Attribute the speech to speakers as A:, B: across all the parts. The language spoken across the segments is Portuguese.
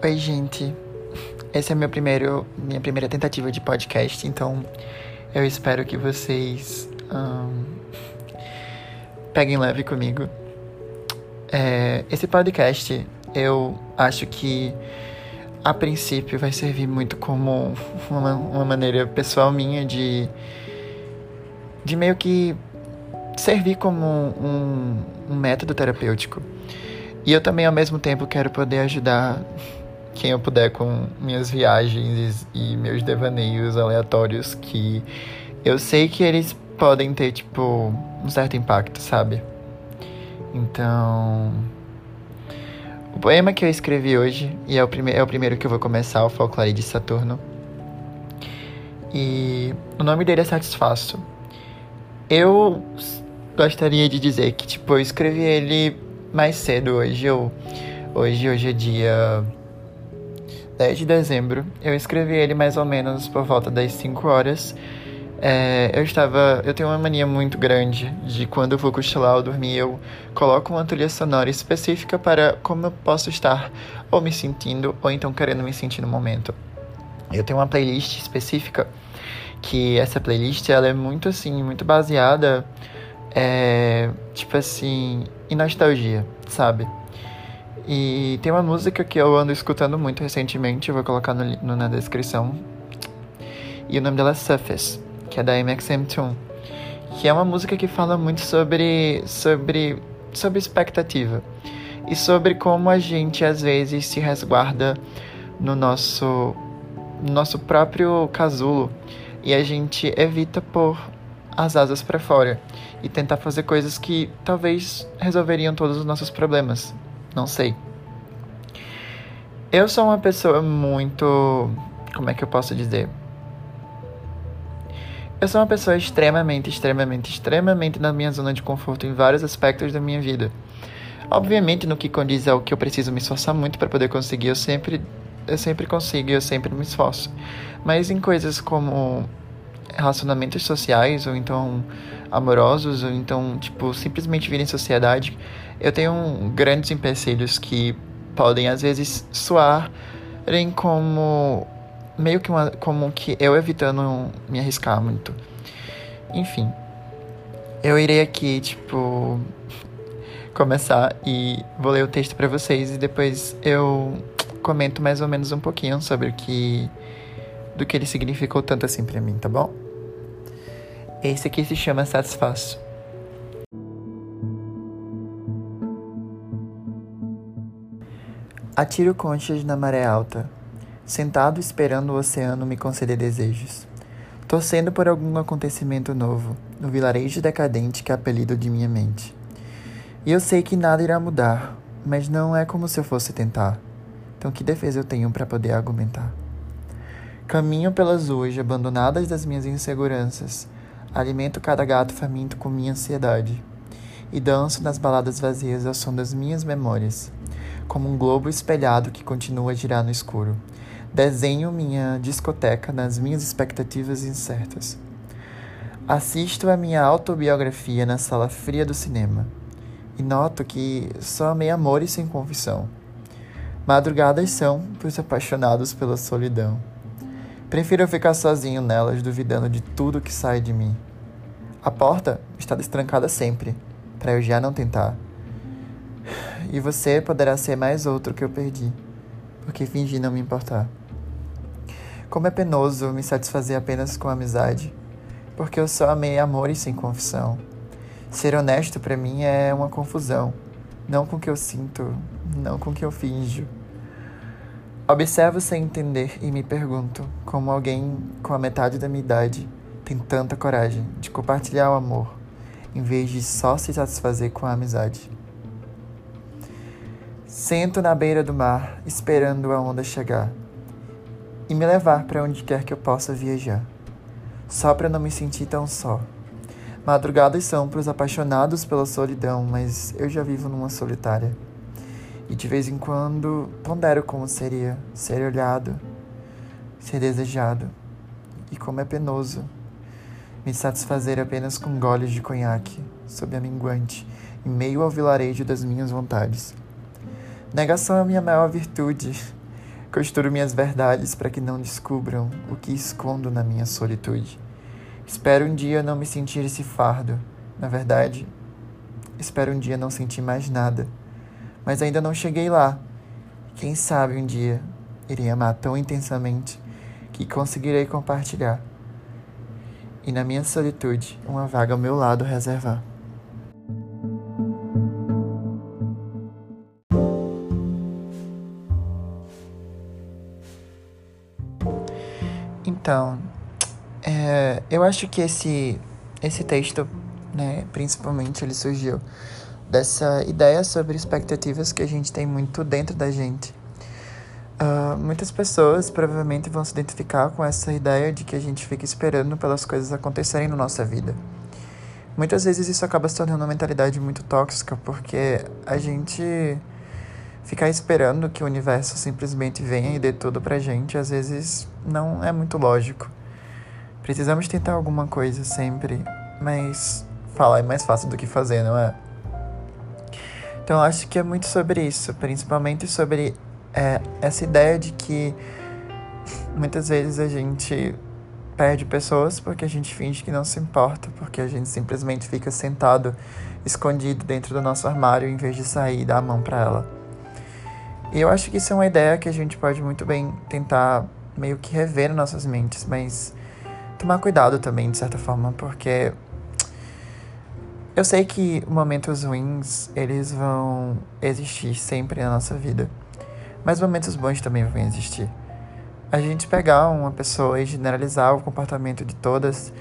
A: Oi, gente. Esse é meu primeiro, minha primeira tentativa de podcast, então eu espero que vocês um, peguem leve comigo. É, esse podcast, eu acho que a princípio vai servir muito como uma, uma maneira pessoal minha de, de meio que servir como um, um método terapêutico. E eu também, ao mesmo tempo, quero poder ajudar quem eu puder com minhas viagens e meus devaneios aleatórios que eu sei que eles podem ter, tipo, um certo impacto, sabe? Então. O poema que eu escrevi hoje, e é o, prime é o primeiro que eu vou começar, o Folclore de Saturno. E o nome dele é Satisfaço. Eu gostaria de dizer que, tipo, eu escrevi ele mais cedo hoje. Eu, hoje, hoje é dia 10 de dezembro. Eu escrevi ele mais ou menos por volta das 5 horas. É, eu estava. Eu tenho uma mania muito grande de quando eu vou cochilar ou dormir, eu coloco uma trilha sonora específica para como eu posso estar ou me sentindo ou então querendo me sentir no momento. Eu tenho uma playlist específica que essa playlist ela é muito assim, muito baseada é, tipo assim, em nostalgia, sabe? E tem uma música que eu ando escutando muito recentemente, vou colocar no, no, na descrição. E o nome dela é Surface, que é da MXM Toon. Que é uma música que fala muito sobre, sobre, sobre expectativa. E sobre como a gente às vezes se resguarda no nosso, no nosso próprio casulo. E a gente evita pôr as asas para fora e tentar fazer coisas que talvez resolveriam todos os nossos problemas. Não sei. Eu sou uma pessoa muito. Como é que eu posso dizer? Eu sou uma pessoa extremamente, extremamente, extremamente na minha zona de conforto em vários aspectos da minha vida. Obviamente, no que condiz ao que eu preciso me esforçar muito para poder conseguir, eu sempre, eu sempre consigo e eu sempre me esforço. Mas em coisas como relacionamentos sociais, ou então amorosos, ou então, tipo, simplesmente vir em sociedade, eu tenho grandes empecilhos que podem, às vezes, soarem como meio que uma, como que eu evitando me arriscar muito. Enfim, eu irei aqui, tipo, começar e vou ler o texto para vocês e depois eu comento mais ou menos um pouquinho sobre o que do que ele significou tanto assim para mim, tá bom? Esse aqui se chama Satisfaço. Atiro conchas na maré alta, sentado esperando o oceano me conceder desejos, torcendo por algum acontecimento novo no vilarejo decadente que é apelido de minha mente. E eu sei que nada irá mudar, mas não é como se eu fosse tentar. Então que defesa eu tenho para poder argumentar? Caminho pelas ruas abandonadas das minhas inseguranças, Alimento cada gato faminto com minha ansiedade. E danço nas baladas vazias ao som das minhas memórias, como um globo espelhado que continua a girar no escuro. Desenho minha discoteca nas minhas expectativas incertas. Assisto a minha autobiografia na sala fria do cinema e noto que só amei amores sem confissão. Madrugadas são para os apaixonados pela solidão. Prefiro ficar sozinho nelas, duvidando de tudo que sai de mim. A porta está destrancada sempre, para eu já não tentar. E você poderá ser mais outro que eu perdi, porque fingi não me importar. Como é penoso me satisfazer apenas com amizade, porque eu só amei amores sem confissão. Ser honesto para mim é uma confusão, não com o que eu sinto, não com o que eu finjo. Observo sem entender e me pergunto como alguém com a metade da minha idade tem tanta coragem de compartilhar o amor em vez de só se satisfazer com a amizade. Sento na beira do mar esperando a onda chegar e me levar para onde quer que eu possa viajar, só para não me sentir tão só. Madrugadas são para os apaixonados pela solidão, mas eu já vivo numa solitária. E de vez em quando pondero como seria ser olhado, ser desejado, e como é penoso me satisfazer apenas com goles de conhaque, sob a minguante, em meio ao vilarejo das minhas vontades. Negação é a minha maior virtude, Costuro minhas verdades para que não descubram o que escondo na minha solitude. Espero um dia não me sentir esse fardo. Na verdade, espero um dia não sentir mais nada. Mas ainda não cheguei lá. Quem sabe um dia irei amar tão intensamente que conseguirei compartilhar. E na minha solitude, uma vaga ao meu lado reservar. Então, é, eu acho que esse, esse texto, né, principalmente, ele surgiu dessa ideia sobre expectativas que a gente tem muito dentro da gente. Uh, muitas pessoas provavelmente vão se identificar com essa ideia de que a gente fica esperando pelas coisas acontecerem na nossa vida. Muitas vezes isso acaba se tornando uma mentalidade muito tóxica, porque a gente ficar esperando que o universo simplesmente venha e dê tudo pra gente, às vezes não é muito lógico. Precisamos tentar alguma coisa sempre, mas falar é mais fácil do que fazer, não é? Então acho que é muito sobre isso, principalmente sobre é, essa ideia de que muitas vezes a gente perde pessoas porque a gente finge que não se importa, porque a gente simplesmente fica sentado, escondido dentro do nosso armário em vez de sair e dar a mão para ela. E eu acho que isso é uma ideia que a gente pode muito bem tentar meio que rever nossas mentes, mas tomar cuidado também, de certa forma, porque eu sei que momentos ruins, eles vão existir sempre na nossa vida, mas momentos bons também vão existir. A gente pegar uma pessoa e generalizar o comportamento de todas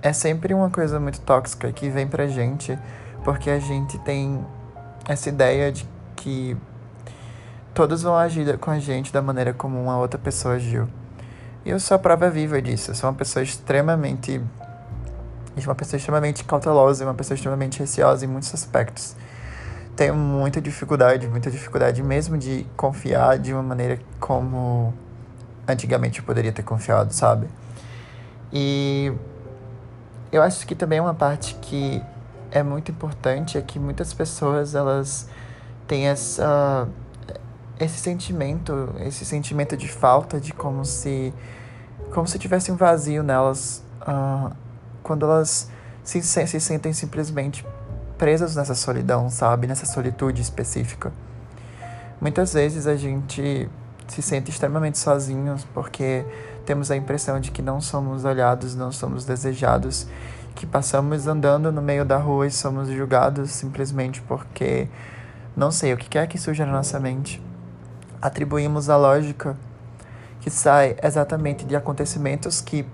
A: é sempre uma coisa muito tóxica que vem pra gente, porque a gente tem essa ideia de que todos vão agir com a gente da maneira como uma outra pessoa agiu. E eu sou a prova viva disso. Eu sou uma pessoa extremamente. Uma pessoa extremamente cautelosa, uma pessoa extremamente receosa em muitos aspectos. Tenho muita dificuldade, muita dificuldade mesmo de confiar de uma maneira como antigamente eu poderia ter confiado, sabe? E eu acho que também uma parte que é muito importante é que muitas pessoas elas têm essa esse sentimento, esse sentimento de falta, de como se como se tivesse um vazio nelas uh, quando elas se, se sentem simplesmente presas nessa solidão, sabe? Nessa solitude específica. Muitas vezes a gente se sente extremamente sozinhos porque temos a impressão de que não somos olhados, não somos desejados, que passamos andando no meio da rua e somos julgados simplesmente porque não sei o que quer que surja na nossa mente atribuímos a lógica que sai exatamente de acontecimentos que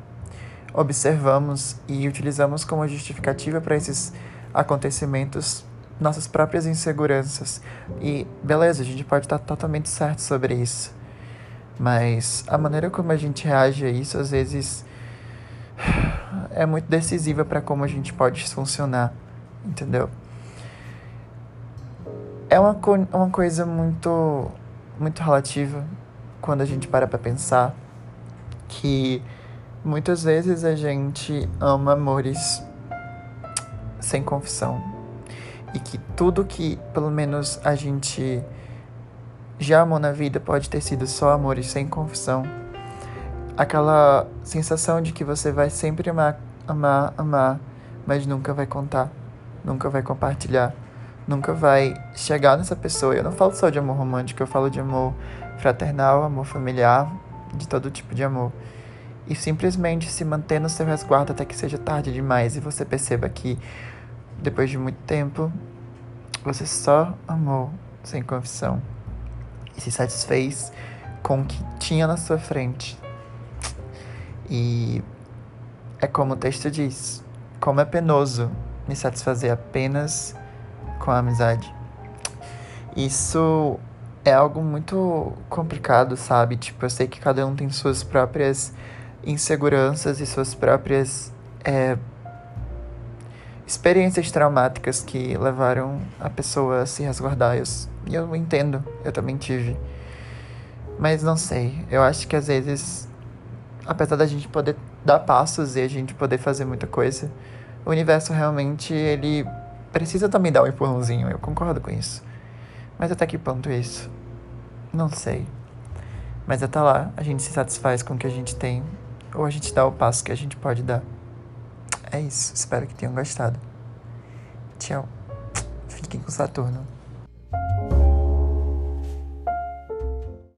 A: observamos e utilizamos como justificativa para esses acontecimentos nossas próprias inseguranças. E beleza, a gente pode estar totalmente certo sobre isso. Mas a maneira como a gente reage a isso às vezes é muito decisiva para como a gente pode funcionar, entendeu? É uma, co uma coisa muito muito relativa quando a gente para para pensar que muitas vezes a gente ama amores sem confissão e que tudo que pelo menos a gente já amou na vida pode ter sido só amores sem confissão. Aquela sensação de que você vai sempre amar, amar, amar, mas nunca vai contar, nunca vai compartilhar nunca vai chegar nessa pessoa. Eu não falo só de amor romântico, eu falo de amor fraternal, amor familiar, de todo tipo de amor. E simplesmente se manter no seu resguardo até que seja tarde demais e você perceba que, depois de muito tempo, você só amou sem confissão e se satisfez com o que tinha na sua frente. E é como o texto diz: como é penoso me satisfazer apenas com a amizade. Isso é algo muito complicado, sabe? Tipo, eu sei que cada um tem suas próprias inseguranças e suas próprias é, experiências traumáticas que levaram a pessoa a se resguardar. Eu, eu entendo, eu também tive. Mas não sei, eu acho que às vezes, apesar da gente poder dar passos e a gente poder fazer muita coisa, o universo realmente ele precisa também dar um empurrãozinho, eu concordo com isso. Mas até que ponto isso? Não sei. Mas até lá, a gente se satisfaz com o que a gente tem, ou a gente dá o passo que a gente pode dar. É isso. Espero que tenham gostado. Tchau. Fiquem com Saturno.